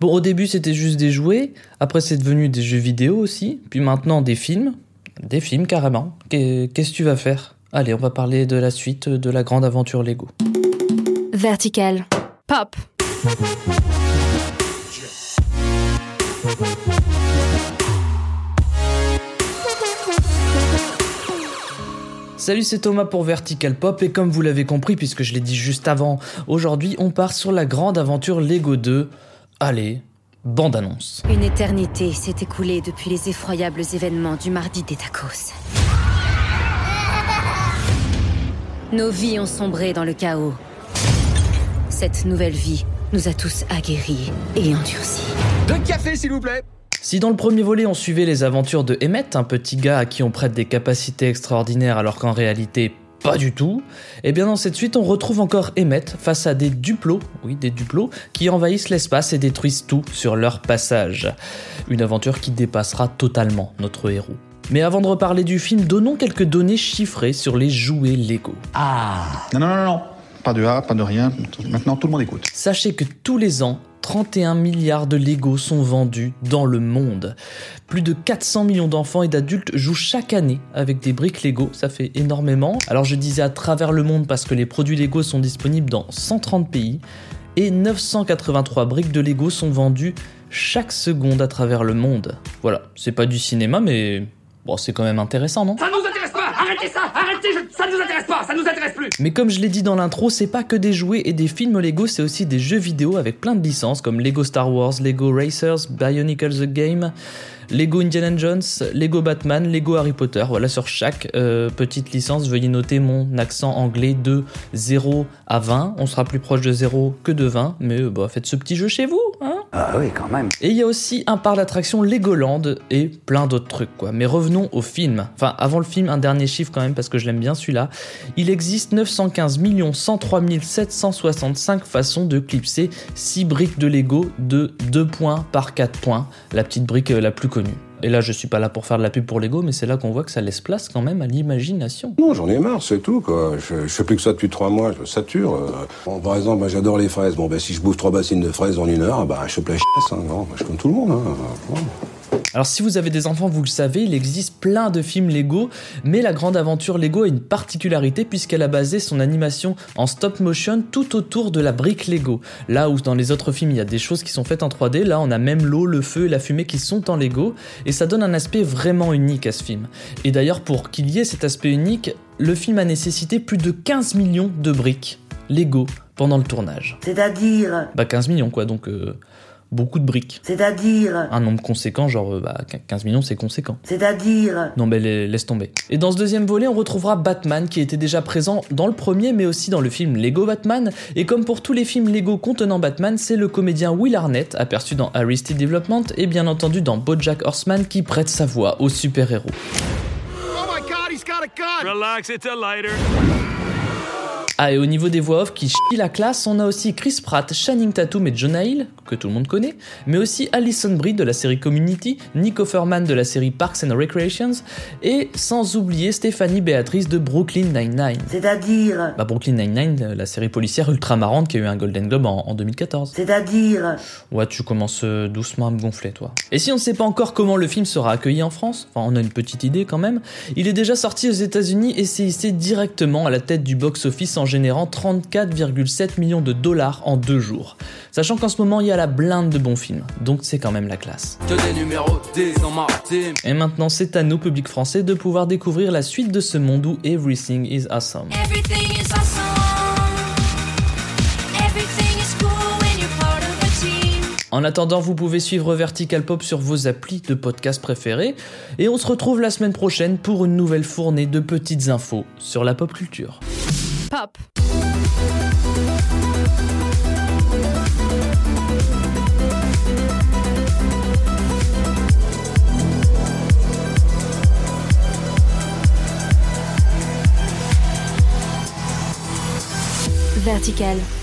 Bon, au début c'était juste des jouets, après c'est devenu des jeux vidéo aussi, puis maintenant des films. Des films carrément. Qu'est-ce que tu vas faire? Allez, on va parler de la suite de la grande aventure Lego. Vertical. Pop. Salut, c'est Thomas pour Vertical Pop et comme vous l'avez compris puisque je l'ai dit juste avant, aujourd'hui on part sur la grande aventure Lego 2. Allez, bande annonce. Une éternité s'est écoulée depuis les effroyables événements du mardi des tacos. Nos vies ont sombré dans le chaos. Cette nouvelle vie nous a tous aguerris et endurcis. Deux café, s'il vous plaît si dans le premier volet on suivait les aventures de Emmett, un petit gars à qui on prête des capacités extraordinaires alors qu'en réalité pas du tout, et eh bien dans cette suite on retrouve encore Emmett face à des duplos, oui des duplos, qui envahissent l'espace et détruisent tout sur leur passage. Une aventure qui dépassera totalement notre héros. Mais avant de reparler du film, donnons quelques données chiffrées sur les jouets Lego. Ah Non, non, non, non, pas de A, pas de rien, maintenant tout le monde écoute. Sachez que tous les ans, 31 milliards de Lego sont vendus dans le monde. Plus de 400 millions d'enfants et d'adultes jouent chaque année avec des briques Lego, ça fait énormément. Alors je disais à travers le monde parce que les produits Lego sont disponibles dans 130 pays et 983 briques de Lego sont vendues chaque seconde à travers le monde. Voilà, c'est pas du cinéma mais bon, c'est quand même intéressant, non? Arrêtez ça Arrêtez Ça ne nous intéresse pas Ça nous intéresse plus Mais comme je l'ai dit dans l'intro, c'est pas que des jouets et des films Lego, c'est aussi des jeux vidéo avec plein de licences comme Lego Star Wars, Lego Racers, Bionicle the Game, Lego Indiana Jones, Lego Batman, Lego Harry Potter. Voilà, sur chaque euh, petite licence, veuillez noter mon accent anglais de 0 à 20. On sera plus proche de 0 que de 20, mais euh, bah, faites ce petit jeu chez vous, Ah même. Et il y a aussi un parc d'attractions Legoland et plein d'autres trucs, quoi. Mais revenons au film. Enfin, avant le film, un dernier chiffre quand même, parce que je l'aime bien celui-là. Il existe 915 103 765 façons de clipser 6 briques de Lego de 2 points par 4 points. La petite brique euh, la plus connue. Et là, je suis pas là pour faire de la pub pour Lego, mais c'est là qu'on voit que ça laisse place quand même à l'imagination. Non, j'en ai marre, c'est tout, quoi. Je, fais plus que ça depuis trois mois, je sature. Euh. Bon, par exemple, moi, j'adore les fraises. Bon, ben, si je bouffe trois bassines de fraises en une heure, bah, je chope la chiasse, hein. Non, je comme tout le monde, hein. Alors si vous avez des enfants, vous le savez, il existe plein de films Lego, mais la grande aventure Lego a une particularité puisqu'elle a basé son animation en stop motion tout autour de la brique Lego. Là où dans les autres films il y a des choses qui sont faites en 3D, là on a même l'eau, le feu et la fumée qui sont en Lego, et ça donne un aspect vraiment unique à ce film. Et d'ailleurs pour qu'il y ait cet aspect unique, le film a nécessité plus de 15 millions de briques Lego pendant le tournage. C'est-à-dire? Bah 15 millions quoi, donc... Euh, beaucoup de briques. C'est-à-dire Un nombre conséquent, genre euh, bah, 15 millions, c'est conséquent. C'est-à-dire Non, mais laisse tomber. Et dans ce deuxième volet, on retrouvera Batman qui était déjà présent dans le premier, mais aussi dans le film Lego Batman. Et comme pour tous les films Lego contenant Batman, c'est le comédien Will Arnett, aperçu dans Arrested Development et bien entendu dans BoJack Horseman, qui prête sa voix au super-héros. Oh my god, he's got a gun Relax, it's a lighter. Ah, et au niveau des voix off qui chient la classe, on a aussi Chris Pratt, Channing Tatum et Jonah Hill, que tout le monde connaît, mais aussi Alison Brie de la série Community, Nick Offerman de la série Parks and Recreations, et sans oublier Stéphanie Béatrice de Brooklyn Nine-Nine. C'est-à-dire Bah Brooklyn Nine-Nine, la série policière ultra marrante qui a eu un Golden Globe en, en 2014. C'est-à-dire Ouais, tu commences euh, doucement à me gonfler, toi. Et si on ne sait pas encore comment le film sera accueilli en France, enfin on a une petite idée quand même, il est déjà sorti aux États-Unis et s'est hissé directement à la tête du box-office en générant 34,7 millions de dollars en deux jours. Sachant qu'en ce moment il y a la blinde de bons films, donc c'est quand même la classe. Et maintenant c'est à nous, public français, de pouvoir découvrir la suite de ce monde où everything is awesome. Everything is awesome. En attendant, vous pouvez suivre Vertical Pop sur vos applis de podcast préférés, et on se retrouve la semaine prochaine pour une nouvelle fournée de petites infos sur la pop culture. Pop. Vertical.